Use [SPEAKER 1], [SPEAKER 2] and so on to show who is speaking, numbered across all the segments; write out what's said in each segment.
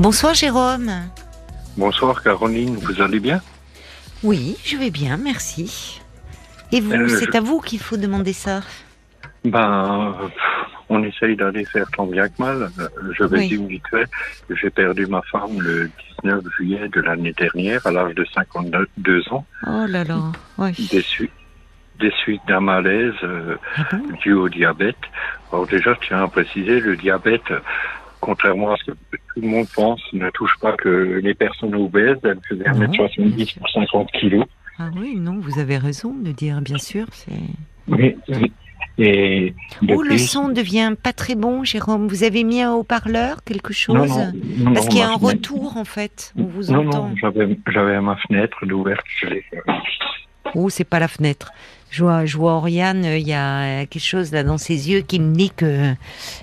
[SPEAKER 1] Bonsoir Jérôme.
[SPEAKER 2] Bonsoir Caroline, vous allez bien?
[SPEAKER 1] Oui, je vais bien, merci. Et vous,
[SPEAKER 2] Euh,
[SPEAKER 1] c'est
[SPEAKER 2] je-
[SPEAKER 1] à vous qu'il faut demander ça
[SPEAKER 2] Ben, on essaye d'aller faire tant bien que mal. Euh, Je vais
[SPEAKER 1] Oui.
[SPEAKER 2] dire vite fait, j'ai perdu ma femme le 19 juillet de l'année dernière, à l'âge de 52 ans,
[SPEAKER 1] Oh là là, ouais.
[SPEAKER 2] des, suites- des suites d'un malaise euh,
[SPEAKER 1] Ah bon?
[SPEAKER 2] dû au diabète. Alors déjà, je tiens à préciser, le diabète, contrairement à ce que tout le monde pense, ne touche pas que les personnes obèses. Elle faisait
[SPEAKER 1] Non,
[SPEAKER 2] 1m70 pour 50 kilos.
[SPEAKER 1] Ah oui, non, vous avez raison de dire, bien sûr. c'est-
[SPEAKER 2] Oui, oui. Et
[SPEAKER 1] Oh, le son devient pas très bon, Jérôme. Vous avez mis un haut-parleur, quelque chose
[SPEAKER 2] Non, non, non,
[SPEAKER 1] Parce qu'il y a un
[SPEAKER 2] fenêtre-
[SPEAKER 1] retour, en fait. On vous
[SPEAKER 2] Non,
[SPEAKER 1] entend.
[SPEAKER 2] non, j'avais, ma fenêtre d'ouverte. je.
[SPEAKER 1] Oh, c'est pas la fenêtre. Je vois, je vois Oriane, euh, il y a quelque chose là dans ses yeux qui me dit que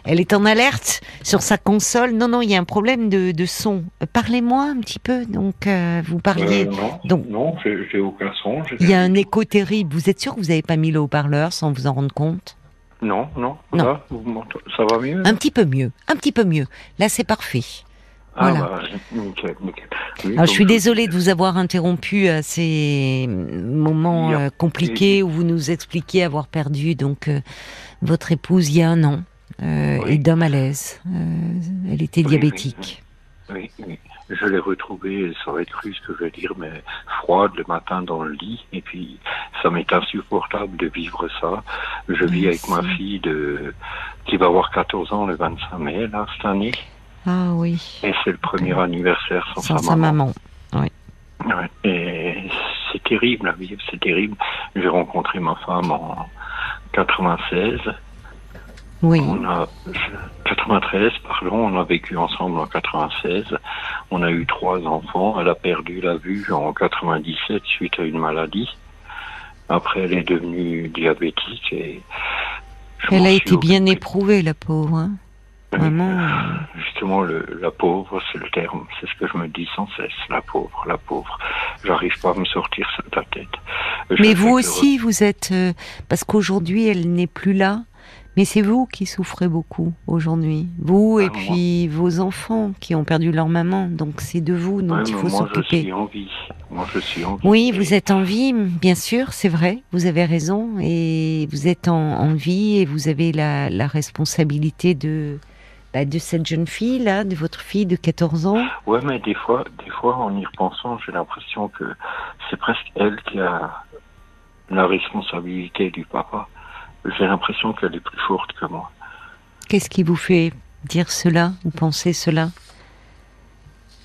[SPEAKER 1] elle est en alerte sur sa console. Non, non, il y a un problème de, de son. Euh, Parlez-moi un petit peu. Donc, euh, vous parliez.
[SPEAKER 2] Euh, non,
[SPEAKER 1] donc-
[SPEAKER 2] non, j'ai, aucun son.
[SPEAKER 1] Il y a un écho terrible. Vous êtes sûr que vous n'avez pas mis le haut-parleur sans vous en rendre compte?
[SPEAKER 2] Non, non,
[SPEAKER 1] Non.
[SPEAKER 2] Là, vous m'entendez- ça va mieux?
[SPEAKER 1] Un petit peu mieux. Un petit peu mieux. Là, c'est parfait.
[SPEAKER 2] Ah,
[SPEAKER 1] voilà.
[SPEAKER 2] bah, nickel, nickel. Oui,
[SPEAKER 1] Alors, je suis désolée de vous avoir interrompu à ces moments euh, compliqués où vous nous expliquiez avoir perdu donc euh, votre épouse il y a un an euh,
[SPEAKER 2] Oui.
[SPEAKER 1] et d'un malaise. Euh, elle était
[SPEAKER 2] Oui,
[SPEAKER 1] diabétique.
[SPEAKER 2] Oui, oui. Je l'ai retrouvée, ça va être cru ce que je veux dire, mais froide le matin dans le lit. Et puis, ça m'est insupportable de vivre ça. Je vis avec ma fille de, qui va avoir 14 ans le 25 mai, là, cette année.
[SPEAKER 1] Ah oui,
[SPEAKER 2] Et c'est le premier anniversaire sans,
[SPEAKER 1] sans
[SPEAKER 2] sa
[SPEAKER 1] sa
[SPEAKER 2] maman.
[SPEAKER 1] maman.
[SPEAKER 2] Ouais, et c'est terrible à vivre, c'est terrible. J'ai rencontré ma femme en 96.
[SPEAKER 1] Oui.
[SPEAKER 2] On a 93, pardon, on a vécu ensemble en 96. On a eu trois enfants. Elle a perdu la vue en 97 suite à une maladie. Après, elle est devenue diabétique et
[SPEAKER 1] Elle a été bien éprouvée, la pauvre. hein. Euh,
[SPEAKER 2] Justement, le, la pauvre, c'est le terme. C'est ce que je me dis sans cesse. La pauvre, la pauvre. J'arrive pas à me sortir de la tête. Je
[SPEAKER 1] Mais vous aussi, vous êtes euh, parce qu'aujourd'hui, elle n'est plus là. Mais c'est vous qui souffrez beaucoup aujourd'hui. Vous et
[SPEAKER 2] Ah, moi.
[SPEAKER 1] puis vos enfants qui ont perdu leur maman. Donc c'est de vous dont
[SPEAKER 2] Ouais,
[SPEAKER 1] il faut s'occuper.
[SPEAKER 2] suis en vie. Moi, je suis en vie.
[SPEAKER 1] Oui, vous êtes en vie, bien sûr, c'est vrai, vous avez raison, et vous êtes en, en vie et vous avez la, la responsabilité de, bah, de cette jeune fille là, de votre fille de 14 ans.
[SPEAKER 2] Ouais, mais des fois, des fois, en y repensant, j'ai l'impression que c'est presque elle qui a la responsabilité du papa. J'ai l'impression qu'elle est plus forte que moi.
[SPEAKER 1] Qu'est-ce qui vous fait dire cela ou penser cela?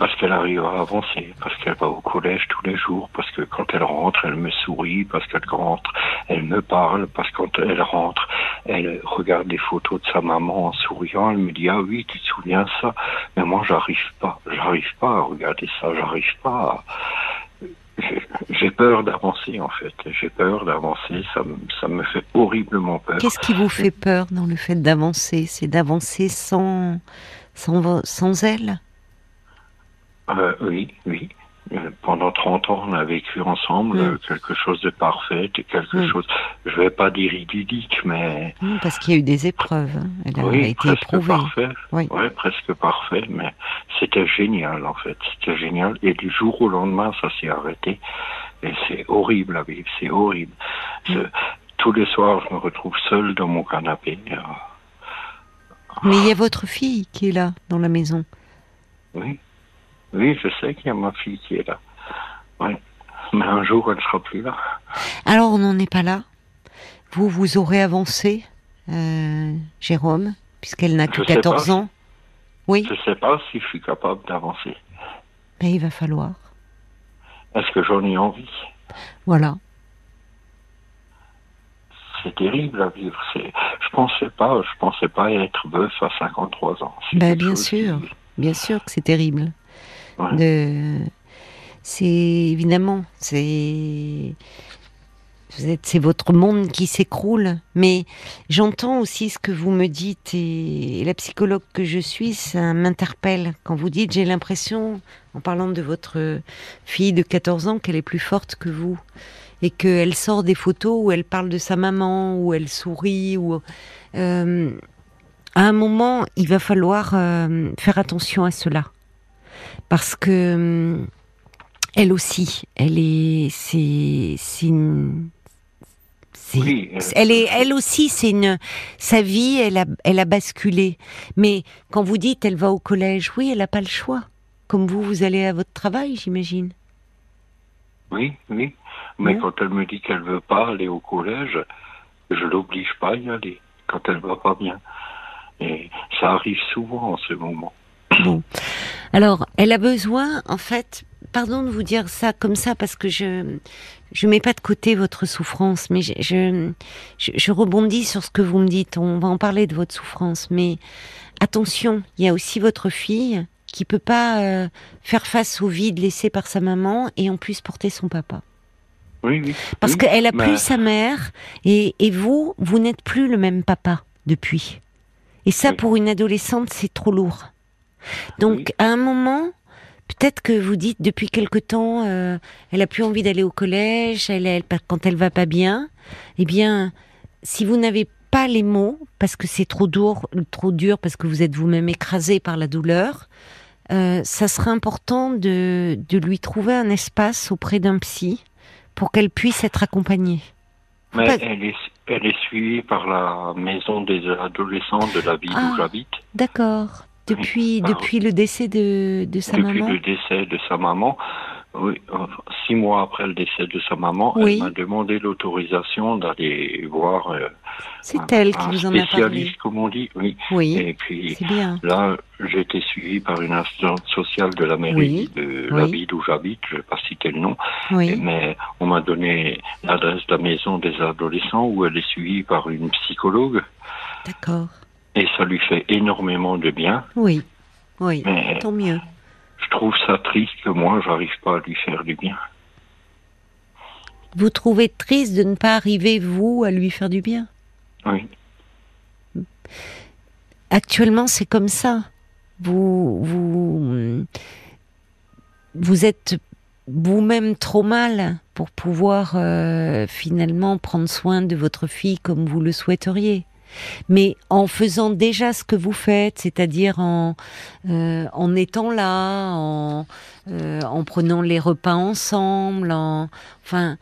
[SPEAKER 2] Parce qu'elle arrive à avancer, parce qu'elle va au collège tous les jours, parce que quand elle rentre, elle me sourit, parce qu'elle rentre, elle me parle, parce que quand elle rentre, elle regarde des photos de sa maman en souriant, elle me dit ah oui, tu te souviens ça, mais moi j'arrive pas, j'arrive pas à regarder ça, j'arrive pas. À... J'ai- peur d'avancer en fait, j'ai peur d'avancer, ça, me- ça me fait horriblement peur.
[SPEAKER 1] Qu'est-ce qui vous fait peur dans le fait d'avancer? C'est d'avancer sans, sans, sans elle?
[SPEAKER 2] Euh, oui, oui. Euh, Pendant 30 ans, on a vécu ensemble
[SPEAKER 1] Mm.
[SPEAKER 2] euh, quelque chose de parfait, quelque
[SPEAKER 1] Mm.
[SPEAKER 2] chose, je vais pas dire idyllique, mais
[SPEAKER 1] Non, Parce qu'il y a eu des épreuves. hein. Elle a
[SPEAKER 2] oui,
[SPEAKER 1] été
[SPEAKER 2] presque
[SPEAKER 1] éprouvée.
[SPEAKER 2] parfait.
[SPEAKER 1] Oui.
[SPEAKER 2] Ouais, presque parfait, mais c'était génial en fait, c'était génial. Et du jour au lendemain, ça s'est arrêté. Et c'est horrible à vivre, c'est horrible.
[SPEAKER 1] Mm.
[SPEAKER 2] Tous les soirs, je me retrouve seul dans mon canapé.
[SPEAKER 1] Mais il y a votre fille qui est là, dans la maison.
[SPEAKER 2] Oui, oui, je sais qu'il y a ma fille qui est là. Mais un jour, elle sera plus là.
[SPEAKER 1] Alors, on n'en est pas là. Vous, vous aurez avancé, euh, Jérôme, puisqu'elle n'a que
[SPEAKER 2] Je sais
[SPEAKER 1] 14
[SPEAKER 2] pas.
[SPEAKER 1] ans. Oui,
[SPEAKER 2] Je sais pas si je suis capable d'avancer.
[SPEAKER 1] mais il va falloir.
[SPEAKER 2] Est-ce que j'en ai envie?
[SPEAKER 1] Voilà.
[SPEAKER 2] C'est terrible à vivre. Je pensais pas, je pensais pas être veuf à 53 ans.
[SPEAKER 1] Ben, bien sûr. Bien sûr que c'est terrible. De... C'est évidemment, c'est votre monde qui s'écroule. Mais j'entends aussi ce que vous me dites et, la psychologue que je suis, ça m'interpelle quand vous dites j'ai l'impression, en parlant de votre fille de 14 ans, qu'elle est plus forte que vous et qu'elle sort des photos où elle parle de sa maman, où elle sourit, ou euh, à un moment, il va falloir euh, faire attention à cela. Parce que hum, elle aussi, elle est, c'est, c'est une, c'est-
[SPEAKER 2] Oui, euh,
[SPEAKER 1] elle est, elle aussi, c'est une, sa vie, elle a, elle a basculé. Mais quand vous dites, elle va au collège, oui, elle n'a pas le choix. Comme vous, vous allez à votre travail, j'imagine.
[SPEAKER 2] Oui, oui. Mais
[SPEAKER 1] Oui.
[SPEAKER 2] quand elle me dit qu'elle veut pas aller au collège, je l'oblige pas à y aller quand elle va pas bien. Et ça arrive souvent en ce moment.
[SPEAKER 1] Bon. Alors, elle a besoin, en fait, pardon de vous dire ça comme ça parce que je je mets pas de côté votre souffrance, mais je je, rebondis sur ce que vous me dites. On va en parler de votre souffrance, mais attention, il y a aussi votre fille qui peut pas euh, faire face au vide laissé par sa maman et en plus porter son papa.
[SPEAKER 2] Oui, oui.
[SPEAKER 1] Parce
[SPEAKER 2] oui,
[SPEAKER 1] qu'elle a
[SPEAKER 2] mais-
[SPEAKER 1] plus sa mère et, et vous, vous n'êtes plus le même papa depuis. Et ça,
[SPEAKER 2] Oui.
[SPEAKER 1] pour une adolescente, c'est trop lourd. Donc,
[SPEAKER 2] Oui.
[SPEAKER 1] à un moment, peut-être que vous dites depuis quelque temps, euh, elle a plus envie d'aller au collège, elle, elle, quand elle va pas bien. Eh bien, si vous n'avez pas les mots, parce que c'est trop dur, trop dur, parce que vous êtes vous-même écrasé par la douleur, euh, ça serait important de, de lui trouver un espace auprès d'un psy pour qu'elle puisse être accompagnée.
[SPEAKER 2] Mais
[SPEAKER 1] Pas-
[SPEAKER 2] elle est, elle est suivie par la maison des adolescents de la ville
[SPEAKER 1] Ah.
[SPEAKER 2] où j'habite.
[SPEAKER 1] D'accord. Depuis, depuis le décès de, de sa
[SPEAKER 2] Depuis
[SPEAKER 1] maman
[SPEAKER 2] le décès de sa maman, oui, six mois après le décès de sa maman,
[SPEAKER 1] Oui.
[SPEAKER 2] elle m'a demandé l'autorisation d'aller voir euh,
[SPEAKER 1] C'est
[SPEAKER 2] un,
[SPEAKER 1] elle qui
[SPEAKER 2] un
[SPEAKER 1] vous en a parlé.
[SPEAKER 2] spécialiste, comme on dit. Oui.
[SPEAKER 1] Oui,
[SPEAKER 2] Et puis
[SPEAKER 1] bien.
[SPEAKER 2] là, j'ai été suivi par une assistante sociale de la mairie
[SPEAKER 1] Oui.
[SPEAKER 2] de la ville où j'habite. Je vais pas citer le nom, mais on m'a donné l'adresse de la maison des adolescents où elle est suivie par une psychologue
[SPEAKER 1] d'accord.
[SPEAKER 2] Et ça lui fait énormément de bien.
[SPEAKER 1] Oui, oui.
[SPEAKER 2] Mais
[SPEAKER 1] Tant mieux.
[SPEAKER 2] je trouve ça triste que moi, j'arrive pas à lui faire du bien.
[SPEAKER 1] Vous trouvez triste de ne pas arriver, vous, à lui faire du bien?
[SPEAKER 2] Oui.
[SPEAKER 1] Actuellement, c'est comme ça. Vous, vous, vous êtes vous-même trop mal pour pouvoir euh, finalement prendre soin de votre fille comme vous le souhaiteriez. Mais en faisant déjà ce que vous faites, c'est-à-dire en, euh, en étant là, en, euh, en prenant les repas ensemble, en, enfin,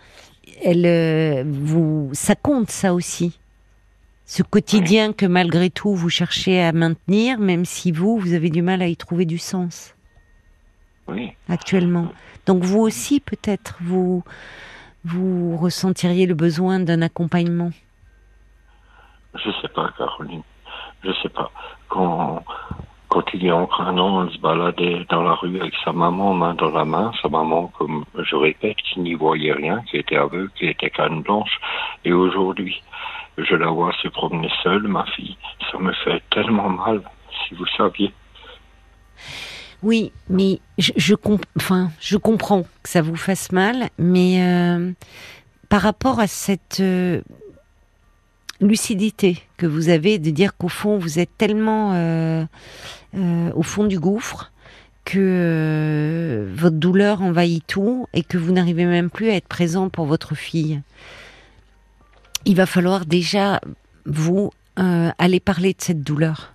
[SPEAKER 1] elle, euh, vous, ça compte ça aussi. Ce quotidien que malgré tout vous cherchez à maintenir, même si vous, vous avez du mal à y trouver du sens
[SPEAKER 2] Oui.
[SPEAKER 1] actuellement. Donc vous aussi, peut-être, vous, vous ressentiriez le besoin d'un accompagnement.
[SPEAKER 2] Je sais pas, Caroline. Je sais pas. Quand, quand il y a encore un an, on se baladait dans la rue avec sa maman, main dans la main. Sa maman, comme je répète, qui n'y voyait rien, qui était aveugle, qui était canne blanche. Et aujourd'hui, je la vois se promener seule, ma fille. Ça me fait tellement mal, si vous saviez.
[SPEAKER 1] Oui, mais je, je, comp- enfin, je comprends que ça vous fasse mal, mais euh, par rapport à cette euh, lucidité que vous avez de dire qu'au fond vous êtes tellement euh, euh, au fond du gouffre que euh, votre douleur envahit tout et que vous n'arrivez même plus à être présent pour votre fille. Il va falloir déjà vous aller parler de cette douleur.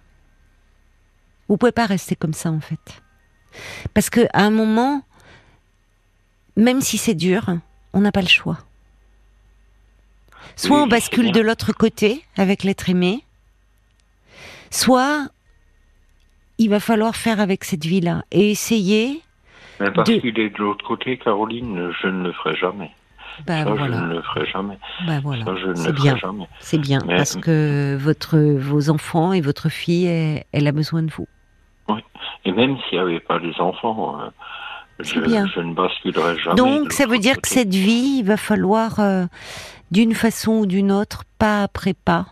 [SPEAKER 1] Vous pouvez pas rester comme ça en fait. Parce que à un moment, même si c'est dur, on n'a pas le choix. Soit
[SPEAKER 2] Oui,
[SPEAKER 1] on
[SPEAKER 2] je
[SPEAKER 1] bascule de l'autre côté avec l'être aimé, soit il va falloir faire avec cette vie-là et essayer.
[SPEAKER 2] Mais parce
[SPEAKER 1] De-
[SPEAKER 2] qu'il est de l'autre côté, Caroline, je ne le ferai jamais.
[SPEAKER 1] Bah
[SPEAKER 2] ça, je
[SPEAKER 1] voilà,
[SPEAKER 2] ne le ferai jamais.
[SPEAKER 1] bah voilà,
[SPEAKER 2] Ça, je ne
[SPEAKER 1] c'est
[SPEAKER 2] le
[SPEAKER 1] bien,
[SPEAKER 2] ferai jamais.
[SPEAKER 1] c'est bien
[SPEAKER 2] Mais-
[SPEAKER 1] parce que votre vos enfants et votre fille, elle, elle a besoin de vous.
[SPEAKER 2] Et même s'il n'y avait pas les enfants, euh, je,
[SPEAKER 1] bien.
[SPEAKER 2] je ne basculerai jamais.
[SPEAKER 1] Donc ça veut dire que cette vie, il va falloir euh, d'une façon ou d'une autre, pas après pas,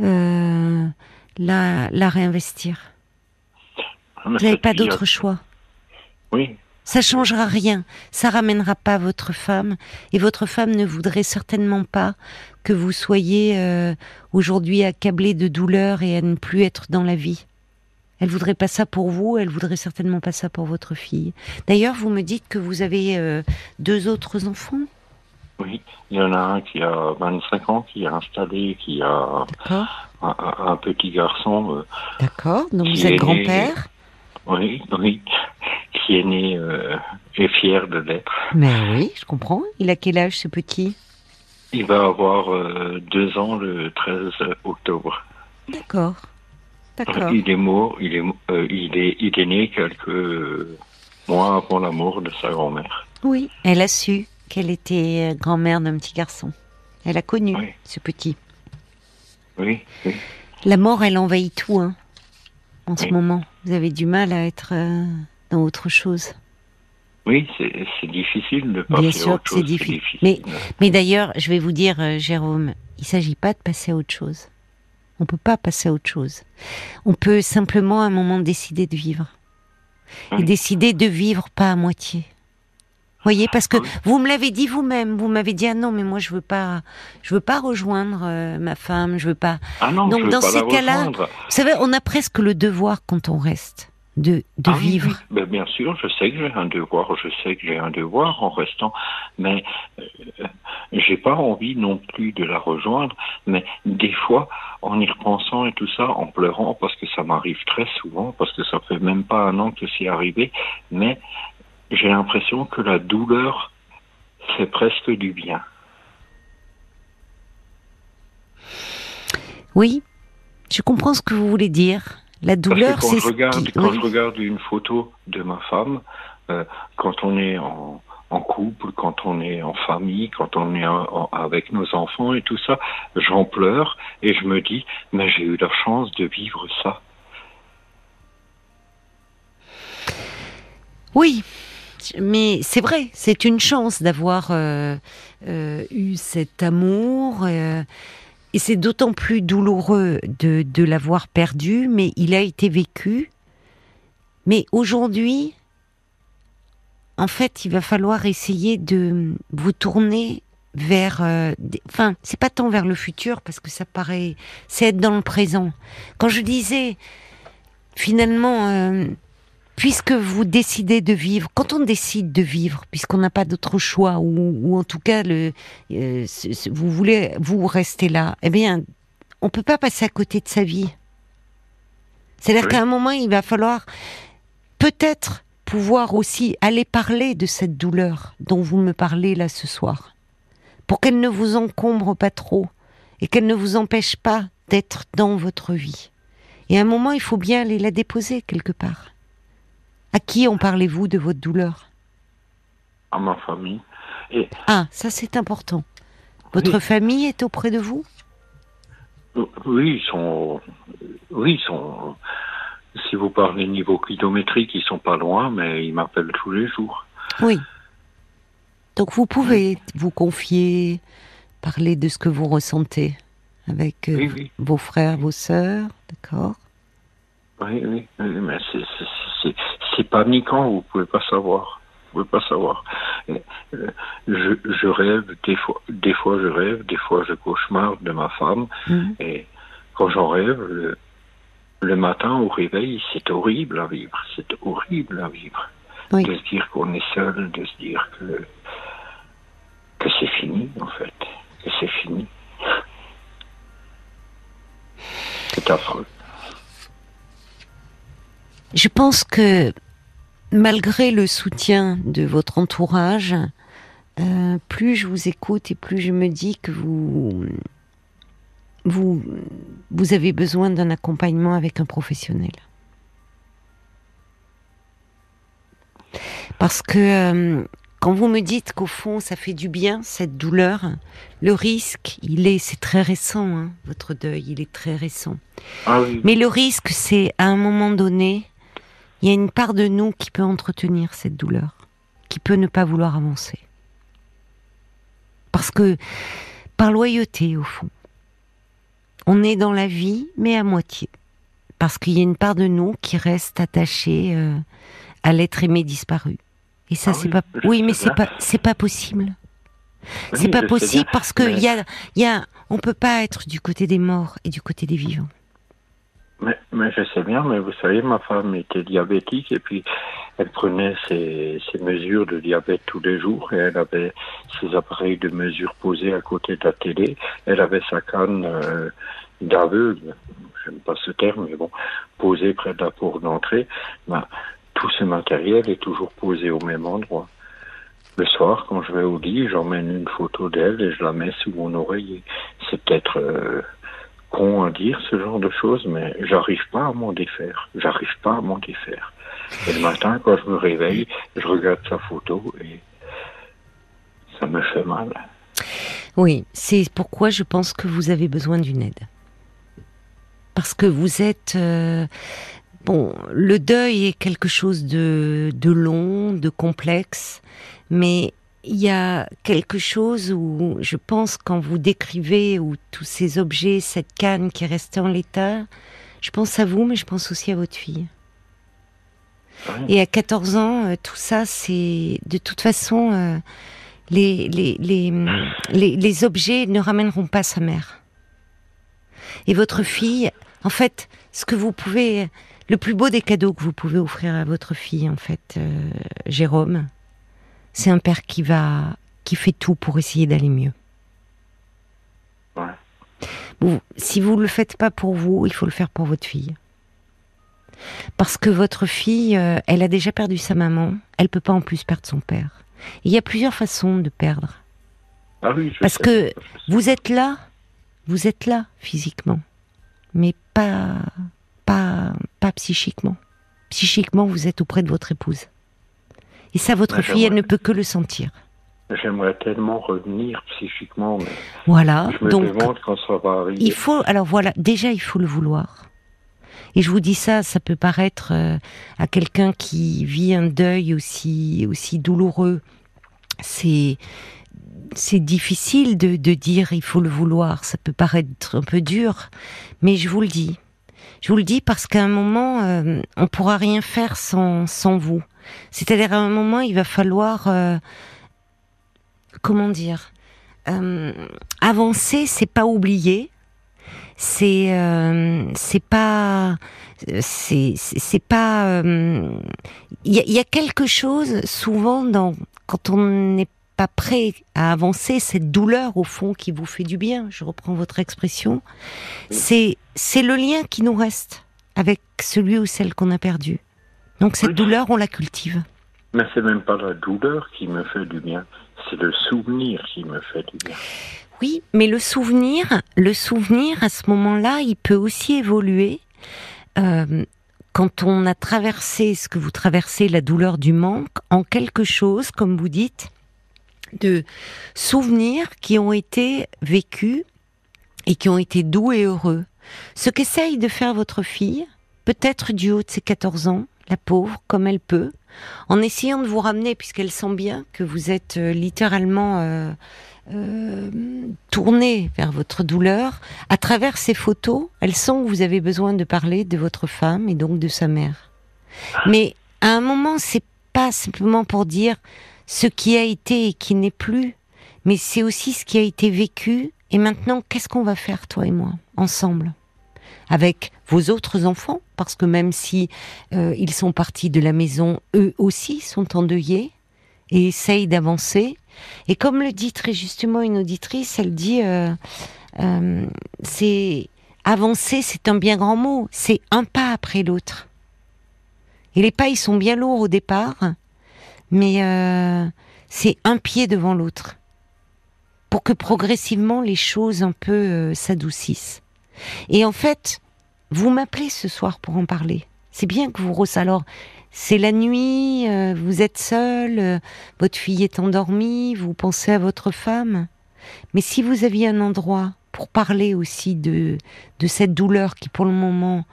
[SPEAKER 1] euh, la, la réinvestir.
[SPEAKER 2] Mais
[SPEAKER 1] Vous n'avez pas d'autre choix.
[SPEAKER 2] Oui,
[SPEAKER 1] Ça changera rien. Ça ramènera pas votre femme. Et votre femme ne voudrait certainement pas que vous soyez euh, aujourd'hui accablé de douleur et à ne plus être dans la vie. Elle voudrait pas ça pour vous, elle voudrait certainement pas ça pour votre fille. D'ailleurs, vous me dites que vous avez euh, deux autres enfants.
[SPEAKER 2] Oui. Il y en a un qui a 25 ans, qui est installé, qui a un, un- petit garçon, euh,
[SPEAKER 1] D'accord. Donc vous êtes grand-père?
[SPEAKER 2] oui, oui, qui est né euh, est fier de l'être.
[SPEAKER 1] Mais oui, je comprends. Il a quel âge ce petit?
[SPEAKER 2] Il va avoir euh, deux ans le 13 octobre.
[SPEAKER 1] D'accord. D'accord.
[SPEAKER 2] Il est mort, il est, euh, il est, il est né quelques mois avant la mort de sa grand-mère.
[SPEAKER 1] Oui, elle a su qu'elle était euh, grand-mère d'un petit garçon. Elle a connu
[SPEAKER 2] Oui.
[SPEAKER 1] ce petit.
[SPEAKER 2] Oui, oui.
[SPEAKER 1] La mort, elle envahit tout, hein, en ce moment. Vous avez du mal à être euh, dans autre chose.
[SPEAKER 2] Oui, c'est difficile de passer
[SPEAKER 1] Bien
[SPEAKER 2] à
[SPEAKER 1] sûr
[SPEAKER 2] autre
[SPEAKER 1] que c'est
[SPEAKER 2] chose.
[SPEAKER 1] difficile. Mais, mais d'ailleurs, je vais vous dire, euh, Jérôme, il s'agit pas de passer à autre chose. On peut pas passer à autre chose. On peut simplement à un moment décider de vivre. Et décider de vivre pas à moitié. Voyez, parce que
[SPEAKER 2] Ah
[SPEAKER 1] vous me l'avez dit vous-même, vous m'avez dit ah non mais moi je veux pas, je veux pas rejoindre euh, ma femme, je veux pas.
[SPEAKER 2] Ah non,
[SPEAKER 1] Donc,
[SPEAKER 2] je veux
[SPEAKER 1] dans
[SPEAKER 2] pas
[SPEAKER 1] ces cas-là. Vous savez, on a presque le devoir quand on reste de, de
[SPEAKER 2] Ah
[SPEAKER 1] vivre.
[SPEAKER 2] oui. Ben, bien sûr, je sais que j'ai un devoir, je sais que j'ai un devoir en restant, mais euh, j'ai pas envie non plus de la rejoindre. Mais des fois, en y repensant et tout ça, en pleurant, parce que ça m'arrive très souvent, parce que ça fait même pas un an que c'est arrivé, mais j'ai l'impression que la douleur fait presque du bien.
[SPEAKER 1] Oui, je comprends ce que vous voulez dire. La douleur,
[SPEAKER 2] que quand,
[SPEAKER 1] c'est
[SPEAKER 2] je regarde,
[SPEAKER 1] qui...
[SPEAKER 2] quand
[SPEAKER 1] oui.
[SPEAKER 2] je regarde une photo de ma femme, euh, quand on est en, en couple, quand on est en famille, quand on est en- en- avec nos enfants et tout ça, j'en pleure et je me dis, mais j'ai eu la chance de vivre ça.
[SPEAKER 1] Oui, mais c'est vrai, c'est une chance d'avoir euh, euh, eu cet amour. euh, et c'est d'autant plus douloureux de, l'avoir perdu, mais il a été vécu. Mais aujourd'hui, en fait, il va falloir essayer de vous tourner vers. des- Enfin, c'est pas tant vers le futur parce que ça paraît. C'est être dans le présent. Quand je disais, finalement. Puisque vous décidez de vivre, quand on décide de vivre, puisqu'on n'a pas d'autre choix, ou, ou en tout cas le, euh, vous voulez vous rester là, eh bien, on peut pas passer à côté de sa vie. C'est-à-dire
[SPEAKER 2] Oui.
[SPEAKER 1] qu'à un moment, il va falloir peut-être pouvoir aussi aller parler de cette douleur dont vous me parlez là ce soir, pour qu'elle ne vous encombre pas trop et qu'elle ne vous empêche pas d'être dans votre vie. Et à un moment, il faut bien aller la déposer quelque part. À qui en parlez-vous de votre douleur?
[SPEAKER 2] À ma famille. Et
[SPEAKER 1] Ah, ça c'est important. Votre
[SPEAKER 2] Oui.
[SPEAKER 1] famille est auprès de vous?
[SPEAKER 2] Euh, oui, ils sont, oui, ils sont. Si vous parlez niveau kilométrique, ils sont pas loin, mais ils m'appellent tous les jours.
[SPEAKER 1] Oui. Donc vous pouvez vous confier, parler de ce que vous ressentez avec euh,
[SPEAKER 2] Oui,
[SPEAKER 1] vos frères, vos sœurs, d'accord?
[SPEAKER 2] Oui, oui, oui, mais c'est- c'est- c'est c'est paniquant, vous pouvez pas savoir. Vous pouvez pas savoir. Euh, Je, je rêve, des fois, des fois je rêve, des fois je cauchemarde de ma femme,
[SPEAKER 1] Mhm.
[SPEAKER 2] et quand j'en rêve, le, le matin au réveil, c'est horrible à vivre, c'est horrible à vivre.
[SPEAKER 1] Oui.
[SPEAKER 2] De se dire qu'on est seul, de se dire que, que c'est fini, en fait, que c'est fini. C'est affreux.
[SPEAKER 1] Je pense que malgré le soutien de votre entourage, euh, plus je vous écoute et plus je me dis que vous vous, vous avez besoin d'un accompagnement avec un professionnel. Parce que euh, quand vous me dites qu'au fond ça fait du bien cette douleur, le risque, il est, c'est très récent, hein, votre deuil, il est très récent.
[SPEAKER 2] Ah oui,
[SPEAKER 1] Mais le risque, c'est à un moment donné, il y a une part de nous qui peut entretenir cette douleur, qui peut ne pas vouloir avancer. Parce que, par loyauté au fond, on est dans la vie, mais à moitié. Parce qu'il y a une part de nous qui reste attachée euh, à l'être aimé disparu. Et ça,
[SPEAKER 2] Ah
[SPEAKER 1] c'est
[SPEAKER 2] oui,
[SPEAKER 1] pas. Oui, mais c'est pas, c'est pas possible. C'est pas possible parce que il y a, il y a, on peut pas être du côté des morts et du côté des vivants.
[SPEAKER 2] Mais, je sais bien, mais vous savez, ma femme était diabétique et puis elle prenait ses, mesures de diabète tous les jours et elle avait ses appareils de mesure posés à côté de la télé. Elle avait sa canne euh, d'aveugle, j'aime pas ce terme, mais bon, posée près de la porte d'entrée. Ben, tout ce matériel est toujours posé au même endroit. Le soir, quand je vais au lit, j'emmène une photo d'elle et je la mets sous mon oreiller. C'est peut-être euh, con à dire ce genre de choses, mais j'arrive pas à m'en défaire. J'arrive pas à m'en défaire. Et le matin, quand je me réveille, je regarde sa photo et ça me fait mal.
[SPEAKER 1] Oui, c'est pourquoi je pense que vous avez besoin d'une aide. Parce que vous êtes... Euh, bon, le deuil est quelque chose de, de long, de complexe, mais il y a quelque chose où je pense quand vous décrivez ou tous ces objets, cette canne qui est restée en l'état, je pense à vous, mais je pense aussi à votre fille. Et à 14 ans, euh, tout ça, c'est de toute façon, euh, les, les, les, les, objets ne ramèneront pas sa mère. Et votre fille, en fait, ce que vous pouvez, le plus beau des cadeaux que vous pouvez offrir à votre fille, en fait, euh, Jérôme, c'est un père qui va, qui fait tout pour essayer d'aller mieux. Ouais. si vous le faites pas pour vous, il faut le faire pour votre fille. Parce que votre fille, euh, elle a déjà perdu sa maman, elle peut pas en plus perdre son père. il y a plusieurs façons de perdre.
[SPEAKER 2] Ah oui,
[SPEAKER 1] Parce que vous êtes là, vous êtes là physiquement, mais pas, pas, pas psychiquement. Psychiquement, vous êtes auprès de votre épouse. Et ça, votre fille, elle ne peut que le sentir.
[SPEAKER 2] J'aimerais tellement revenir psychiquement, mais
[SPEAKER 1] voilà.
[SPEAKER 2] je me
[SPEAKER 1] donc,
[SPEAKER 2] demande quand ça va arriver.
[SPEAKER 1] Il faut, alors voilà, déjà, il faut le vouloir. Et je vous dis ça, ça peut paraître euh, à quelqu'un qui vit un deuil aussi aussi douloureux. C'est c'est difficile de, de dire il faut le vouloir. Ça peut paraître un peu dur, mais je vous le dis. Je vous le dis parce qu'à un moment, euh, on pourra rien faire sans, sans vous. C'est-à-dire à un moment, il va falloir, euh, comment dire, euh, avancer, c'est pas oublier, c'est euh, pas c'est pas il y, y, a quelque chose souvent dans quand on n'est pas prêt à avancer cette douleur au fond qui vous fait du bien je reprends votre expression c'est c'est le lien qui nous reste avec celui ou celle qu'on a perdu. Donc cette douleur on la cultive.
[SPEAKER 2] Mais c'est même pas la douleur qui me fait du bien c'est le souvenir qui me fait du bien.
[SPEAKER 1] Oui, mais le souvenir, le souvenir à ce moment-là, il peut aussi évoluer. Euh, quand on a traversé ce que vous traversez, la douleur du manque, en quelque chose, comme vous dites, de souvenirs qui ont été vécus et qui ont été doux et heureux. Ce qu'essaye de faire votre fille, peut-être du haut de ses 14 ans, la pauvre, comme elle peut, en essayant de vous ramener, puisqu'elle sent bien que vous êtes euh, littéralement euh, euh, tourner vers votre douleur, à travers ces photos, elle sent que vous avez besoin de parler de votre femme et donc de sa mère. Mais à un moment, c'est pas simplement pour dire ce qui a été et qui n'est plus, mais c'est aussi ce qui a été vécu. Et maintenant, qu'est-ce qu'on va faire, toi et moi, ensemble, avec vos autres enfants, parce que même si euh, ils sont partis de la maison, eux aussi sont endeuillés et essayent d'avancer. Et comme le dit très justement une auditrice, elle dit euh, euh, c'est avancer, c'est un bien grand mot, c'est un pas après l'autre. Et les pas, ils sont bien lourds au départ, mais euh, c'est un pied devant l'autre pour que progressivement les choses un peu s'adoucissent. Et en fait, vous m'appelez ce soir pour en parler. C'est bien que vous alors c'est la nuit, euh, vous êtes seul, euh, votre fille est endormie, vous pensez à votre femme. Mais si vous aviez un endroit pour parler aussi de, de cette douleur qui pour le moment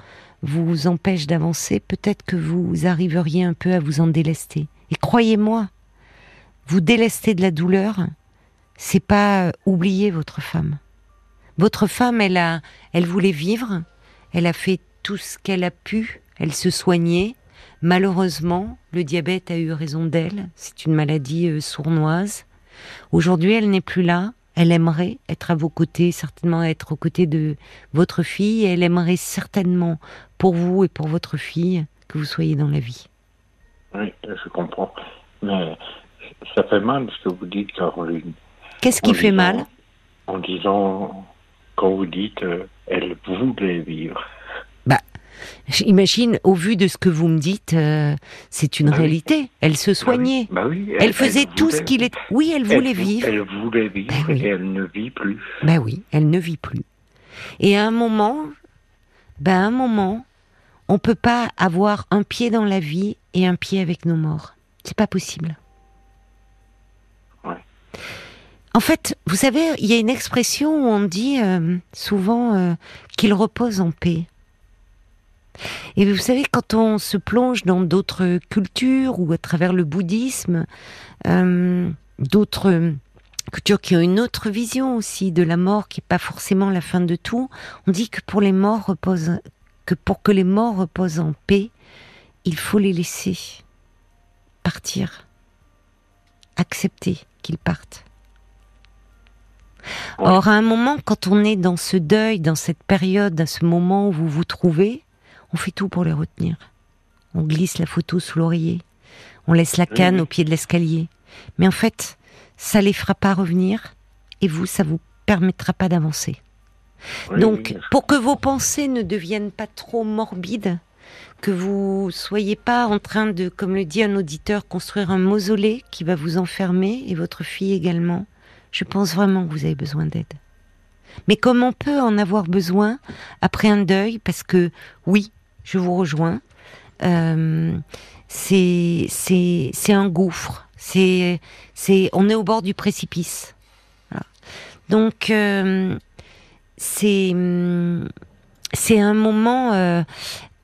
[SPEAKER 1] vous empêche d'avancer, peut-être que vous arriveriez un peu à vous en délester. Et croyez-moi, vous délester de la douleur, c'est pas oublier votre femme. Votre femme, elle a, elle voulait vivre, elle a fait tout ce qu'elle a pu, elle se soignait, Malheureusement, le diabète a eu raison d'elle. C'est une maladie euh, sournoise. Aujourd'hui, elle n'est plus là. Elle aimerait être à vos côtés, certainement être aux côtés de votre fille. elle aimerait certainement, pour vous et pour votre fille, que vous soyez dans la vie.
[SPEAKER 2] Oui, je comprends. Mais ça fait mal ce que vous dites, Caroline.
[SPEAKER 1] Qu'est-ce qui fait mal?
[SPEAKER 2] En disant, quand vous dites, euh, elle voulait vivre.
[SPEAKER 1] Bah, J'imagine, au vu de ce que vous me dites, euh, c'est une
[SPEAKER 2] Bah oui.
[SPEAKER 1] réalité. Elle se soignait.
[SPEAKER 2] Bah oui,
[SPEAKER 1] Elle faisait tout ce qu'il est. Oui, elle voulait
[SPEAKER 2] vou-
[SPEAKER 1] vivre.
[SPEAKER 2] Elle voulait vivre
[SPEAKER 1] Bah
[SPEAKER 2] et elle ne vit plus.
[SPEAKER 1] Ben oui, elle ne vit plus. Et à un moment, à un moment, on peut pas avoir un pied dans la vie et un pied avec nos morts. C'est pas possible.
[SPEAKER 2] Ouais.
[SPEAKER 1] En fait, vous savez, il y a une expression où on dit euh, souvent euh, qu'il repose en paix. Et vous savez, quand on se plonge dans d'autres cultures ou à travers le bouddhisme, euh, d'autres cultures qui ont une autre vision aussi de la mort, qui n'est pas forcément la fin de tout, on dit que pour les morts reposent, que pour que les morts reposent en paix, il faut les laisser partir, accepter qu'ils partent.
[SPEAKER 2] Ouais.
[SPEAKER 1] Or, à un moment, quand on est dans ce deuil, dans cette période, à ce moment où vous vous trouvez, on fait tout pour les retenir. On glisse la photo sous l'oreiller, on laisse la canne au pied de l'escalier. Mais en fait, ça les fera pas revenir, et vous, ça vous permettra pas d'avancer.
[SPEAKER 2] Oui,
[SPEAKER 1] Donc,
[SPEAKER 2] oui,
[SPEAKER 1] pour que vos pensées ne deviennent pas trop morbides, que vous soyez pas en train de, comme le dit un auditeur, construire un mausolée qui va vous enfermer et votre fille également, je pense vraiment que vous avez besoin d'aide. Mais comme on peut en avoir besoin après un deuil, parce que oui, je vous rejoins, euh, c'est c'est c'est un gouffre, c'est c'est on est au bord du précipice. Voilà. Donc euh, c'est hum, c'est un moment euh,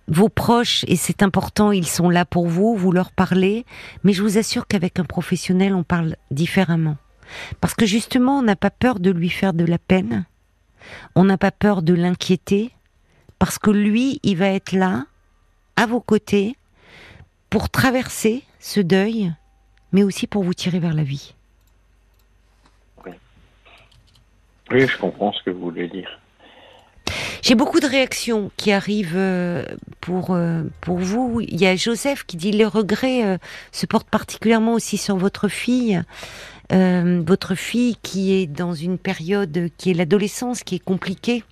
[SPEAKER 1] vos proches et c'est important ils sont là pour vous vous leur parlez mais je vous assure qu'avec un professionnel on parle différemment. Parce que justement on n'a pas peur de lui faire de la peine on n'a pas peur de l'inquiéter parce que lui il va être là à vos côtés pour traverser ce deuil mais aussi pour vous tirer vers la vie
[SPEAKER 2] Oui, je comprends ce que vous voulez dire.
[SPEAKER 1] J'ai beaucoup de réactions qui arrivent euh, pour euh, pour vous. Il y a Joseph qui dit les regrets euh, se portent particulièrement aussi sur votre fille, votre fille qui est dans une période qui est l'adolescence, qui est compliquée.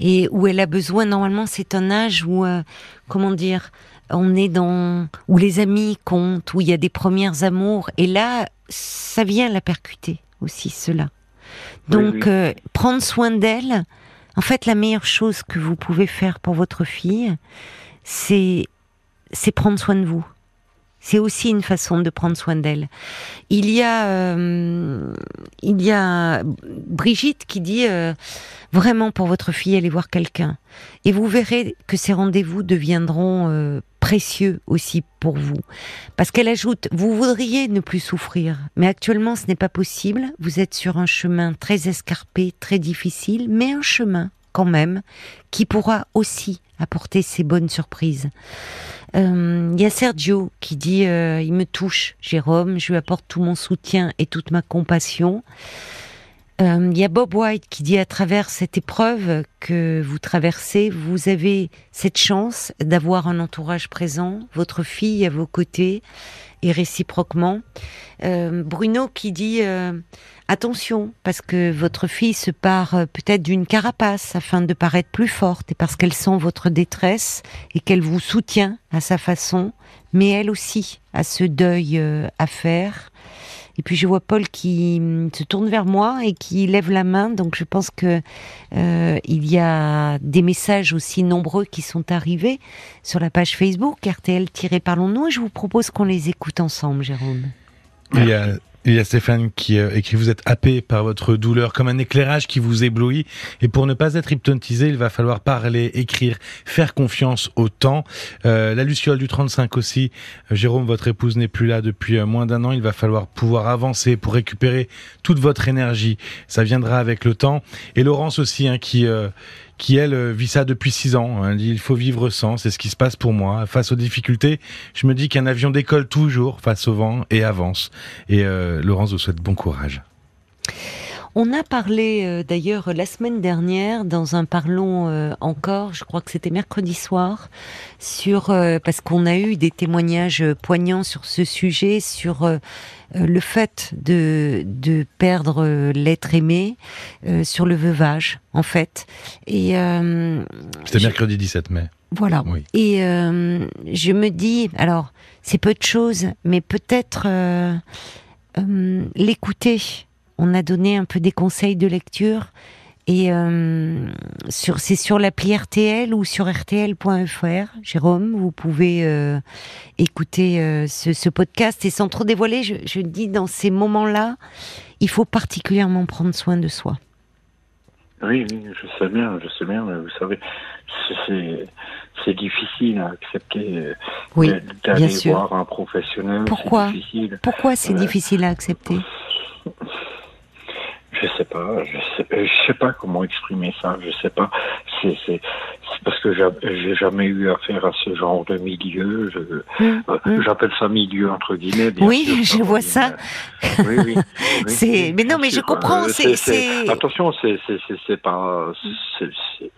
[SPEAKER 1] et où elle a besoin normalement c'est un âge où comment dire on est dans où les amis comptent où il y a des premières amours et là ça vient la percuter aussi cela donc
[SPEAKER 2] oui.
[SPEAKER 1] euh, prendre soin d'elle en fait la meilleure chose que vous pouvez faire pour votre fille c'est c'est prendre soin de vous c'est aussi une façon de prendre soin d'elle. Il y a, euh, il y a Brigitte qui dit euh, vraiment pour votre fille, allez voir quelqu'un. Et vous verrez que ces rendez-vous deviendront euh, précieux aussi pour vous. Parce qu'elle ajoute, vous voudriez ne plus souffrir, mais actuellement ce n'est pas possible. Vous êtes sur un chemin très escarpé, très difficile, mais un chemin quand même qui pourra aussi apporter ses bonnes surprises. Euh, Il y a Sergio qui dit euh, il me touche, Jérôme, je lui apporte tout mon soutien et toute ma compassion. Euh, Il y a Bob White qui dit à travers cette épreuve que vous traversez, vous avez cette chance d'avoir un entourage présent, votre fille à vos côtés et réciproquement. Euh, Bruno qui dit euh, attention parce que votre fille se part euh, peut-être d'une carapace afin de paraître plus forte et parce qu'elle sent votre détresse et qu'elle vous soutient à sa façon, mais elle aussi a ce deuil euh, à faire. Et puis je vois Paul qui hum, se tourne vers moi et qui lève la main, donc je pense que euh, il y a des messages aussi nombreux qui sont arrivés sur la page Facebook RTL-Parlons-nous et je vous propose qu'on les écoute ensemble, Jérôme.
[SPEAKER 3] Il y a, il y a Stéphane qui euh, écrit Vous êtes happé par votre douleur comme un éclairage qui vous éblouit. Et pour ne pas être hypnotisé, il va falloir parler, écrire, faire confiance au temps. Euh, la Luciole du 35 aussi. Euh, Jérôme, votre épouse n'est plus là depuis euh, moins d'un an. Il va falloir pouvoir avancer pour récupérer toute votre énergie. Ça viendra avec le temps. Et Laurence aussi, hein, qui. euh, qui elle euh, vit ça depuis six ans. Elle dit il faut vivre sans, c'est ce qui se passe pour moi. Face aux difficultés, je me dis qu'un avion décolle toujours face au vent et avance. Et euh, Laurence vous souhaite bon courage.
[SPEAKER 1] On a parlé euh, d'ailleurs la semaine dernière dans un parlons euh, encore, je crois que c'était mercredi soir, sur euh, parce qu'on a eu des témoignages poignants sur ce sujet, sur le fait de, de perdre l'être aimé, sur le veuvage en fait. Et
[SPEAKER 3] c'était mercredi 17 mai.
[SPEAKER 1] Voilà. Et je me dis, alors c'est peu de choses, mais peut-être l'écouter on a donné un peu des conseils de lecture. Et euh, sur, c'est sur l'appli RTL ou sur RTL.fr. Jérôme, vous pouvez euh, écouter euh, ce, podcast. Et sans trop dévoiler, je, dis dans ces moments-là, il faut particulièrement prendre soin de soi.
[SPEAKER 2] Oui, je sais bien, je sais bien, mais vous savez, c'est, difficile à accepter
[SPEAKER 1] oui,
[SPEAKER 2] d'aller voir un professionnel.
[SPEAKER 1] Pourquoi? Pourquoi c'est difficile à accepter?
[SPEAKER 2] je sais pas, je sais, je sais pas comment exprimer ça, je sais pas. C'est, c'est, parce que j'ai jamais eu affaire à ce genre de milieu. Hum, euh, hum. J'appelle ça milieu entre guillemets.
[SPEAKER 1] oui, je vois ça. Oui, oui. c'est, mais non, mais je comprends.
[SPEAKER 2] Attention, c'est, c'est, pas.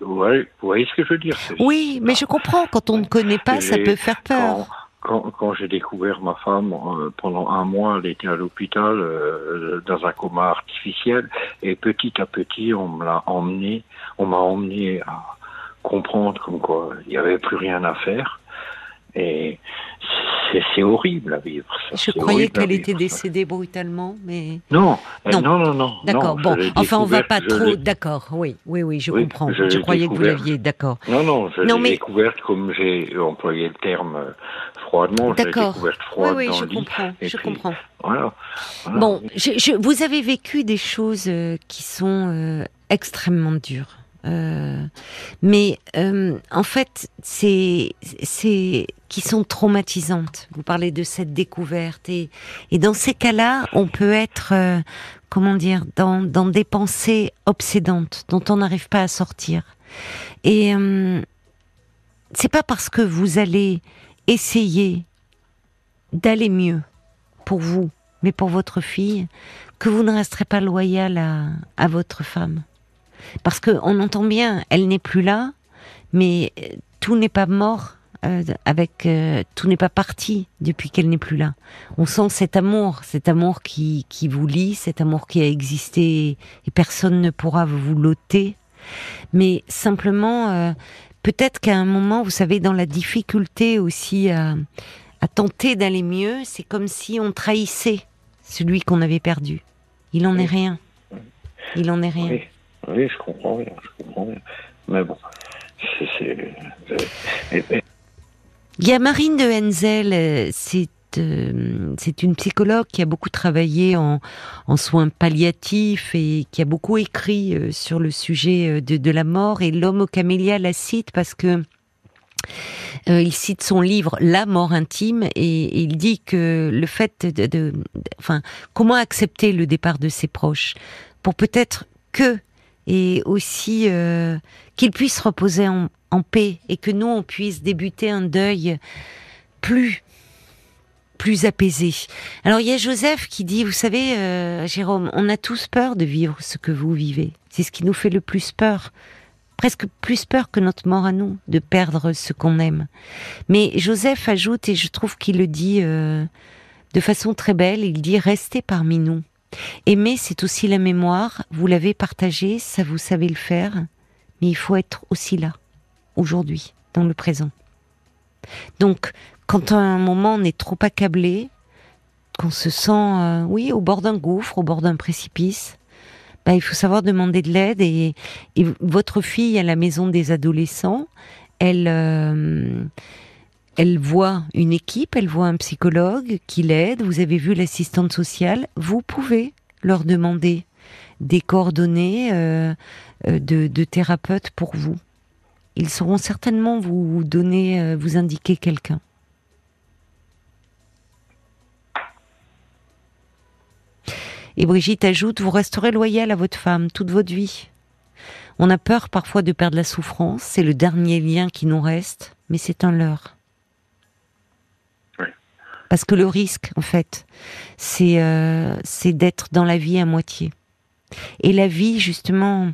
[SPEAKER 2] Ouais, vous voyez ce que je veux dire
[SPEAKER 1] Oui, mais je comprends. Quand on ne connaît pas, ça peut faire peur
[SPEAKER 2] quand, quand j'ai découvert ma femme, euh, pendant un mois, elle était à l'hôpital euh, dans un coma artificiel, et petit à petit, on me emmené, on m'a emmené à comprendre comme quoi il n'y avait plus rien à faire. Et c'est horrible à vivre.
[SPEAKER 1] Ça. Je croyais qu'elle était décédée brutalement, mais
[SPEAKER 2] non, non, non, non.
[SPEAKER 1] D'accord. Bon, enfin, on va pas trop. D'accord. Oui, oui, oui, je comprends. Je, croyais que vous l'aviez. D'accord.
[SPEAKER 2] Non, non, je l'ai découverte comme j'ai employé le terme euh, froidement.
[SPEAKER 1] D'accord.
[SPEAKER 2] Oui,
[SPEAKER 1] oui, je comprends. Je comprends. Voilà, Bon, je, vous avez vécu des choses euh, qui sont euh, extrêmement dures. Euh, mais euh, en fait, c'est c'est qui sont traumatisantes. Vous parlez de cette découverte et et dans ces cas-là, on peut être euh, comment dire dans dans des pensées obsédantes dont on n'arrive pas à sortir. Et c'est pas parce que vous allez essayer d'aller mieux pour vous, mais pour votre fille, que vous ne resterez pas loyal à, à votre femme. Parce qu'on entend bien, elle n'est plus là, mais euh, tout n'est pas mort euh, avec euh, tout n'est pas parti depuis qu'elle n'est plus là. On sent cet amour, cet amour qui, qui vous lie, cet amour qui a existé et personne ne pourra vous l'ôter. Mais simplement, peut-être qu'à un moment, vous savez, dans la difficulté aussi à, à tenter d'aller mieux, c'est comme si on trahissait celui qu'on avait perdu. Il en est rien. Il en est rien.
[SPEAKER 2] Oui, je comprends bien, je comprends bien. Mais bon, c'est.
[SPEAKER 1] Il y a Marine de Henzel, euh, c'est euh, c'est une psychologue qui a beaucoup travaillé en, en, soins palliatifs et qui a beaucoup écrit euh, sur le sujet de, de la mort. Et l'homme au camélia la cite parce que il cite son livre La mort intime et, il dit que le fait de, enfin, comment accepter le départ de ses proches? Pour peut-être que et aussi euh, qu'il puisse reposer en, paix et que nous on puisse débuter un deuil plus plus apaisé. Alors il y a Joseph qui dit, vous savez, euh, Jérôme, on a tous peur de vivre ce que vous vivez. C'est ce qui nous fait le plus peur, presque plus peur que notre mort à nous, de perdre ce qu'on aime. Mais Joseph ajoute, et je trouve qu'il le dit euh, de façon très belle, il dit restez parmi nous. Aimer, c'est aussi la mémoire. Vous l'avez partagé, ça vous savez le faire, mais il faut être aussi là, aujourd'hui, dans le présent. Donc, quand à un moment on est trop accablé, qu'on se sent, euh, oui, au bord d'un gouffre, au bord d'un précipice, bah, il faut savoir demander de l'aide. Et, votre fille à la maison des adolescents, elle, euh, elle voit une équipe, elle voit un psychologue qui l'aide, vous avez vu l'assistante sociale, vous pouvez leur demander des coordonnées euh, euh, de, thérapeutes pour vous. Ils sauront certainement vous donner, euh, vous indiquer quelqu'un. Et Brigitte ajoute, vous resterez loyal à votre femme toute votre vie. On a peur parfois de perdre la souffrance, c'est le dernier lien qui nous reste, mais c'est un leurre. Parce que le risque, en fait, c'est euh, c'est d'être dans la vie à moitié. Et la vie, justement,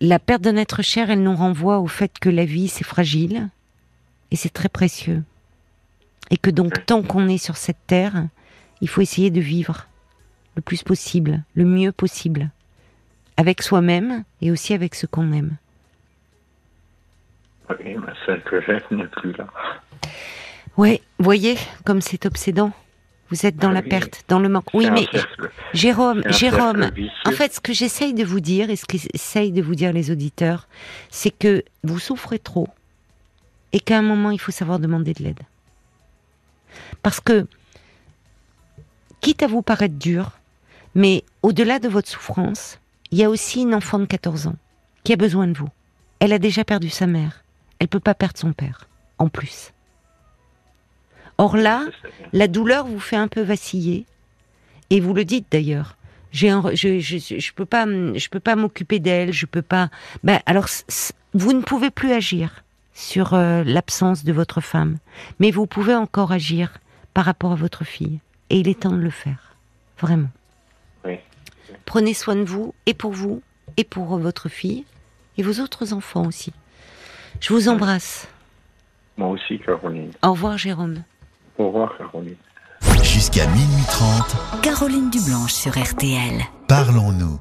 [SPEAKER 1] la perte d'un être cher, elle nous renvoie au fait que la vie, c'est fragile et c'est très précieux. Et que donc, tant qu'on est sur cette terre, il faut essayer de vivre le plus possible, le mieux possible, avec soi-même et aussi avec ce qu'on aime.
[SPEAKER 2] Oui, mais celle que j'aime n'est plus là.
[SPEAKER 1] Ouais, voyez comme c'est obsédant. Vous êtes dans la
[SPEAKER 2] oui.
[SPEAKER 1] perte, dans le manque. Oui, mais
[SPEAKER 2] cercle-
[SPEAKER 1] Jérôme, Jérôme, en fait, ce que j'essaye de vous dire et ce qu'essayent de vous dire les auditeurs, c'est que vous souffrez trop et qu'à un moment, il faut savoir demander de l'aide. Parce que, quitte à vous paraître dur, mais au-delà de votre souffrance, il y a aussi une enfant de 14 ans qui a besoin de vous. Elle a déjà perdu sa mère. Elle peut pas perdre son père, en plus. Or là, la douleur vous fait un peu vaciller, et vous le dites d'ailleurs. J'ai un, re- je, je, je peux pas, je peux pas m'occuper d'elle, je peux pas. Ben alors, vous ne pouvez plus agir sur euh, l'absence de votre femme, mais vous pouvez encore agir par rapport à votre fille, et il est temps de le faire, vraiment.
[SPEAKER 2] Oui.
[SPEAKER 1] Prenez soin de vous, et pour vous, et pour votre fille, et vos autres enfants aussi. Je vous embrasse.
[SPEAKER 2] Moi aussi, Caroline.
[SPEAKER 1] Au revoir, Jérôme.
[SPEAKER 2] Au revoir, Caroline.
[SPEAKER 4] Jusqu'à minuit 30,
[SPEAKER 5] Caroline Dublanche sur RTL.
[SPEAKER 4] parlons-nous.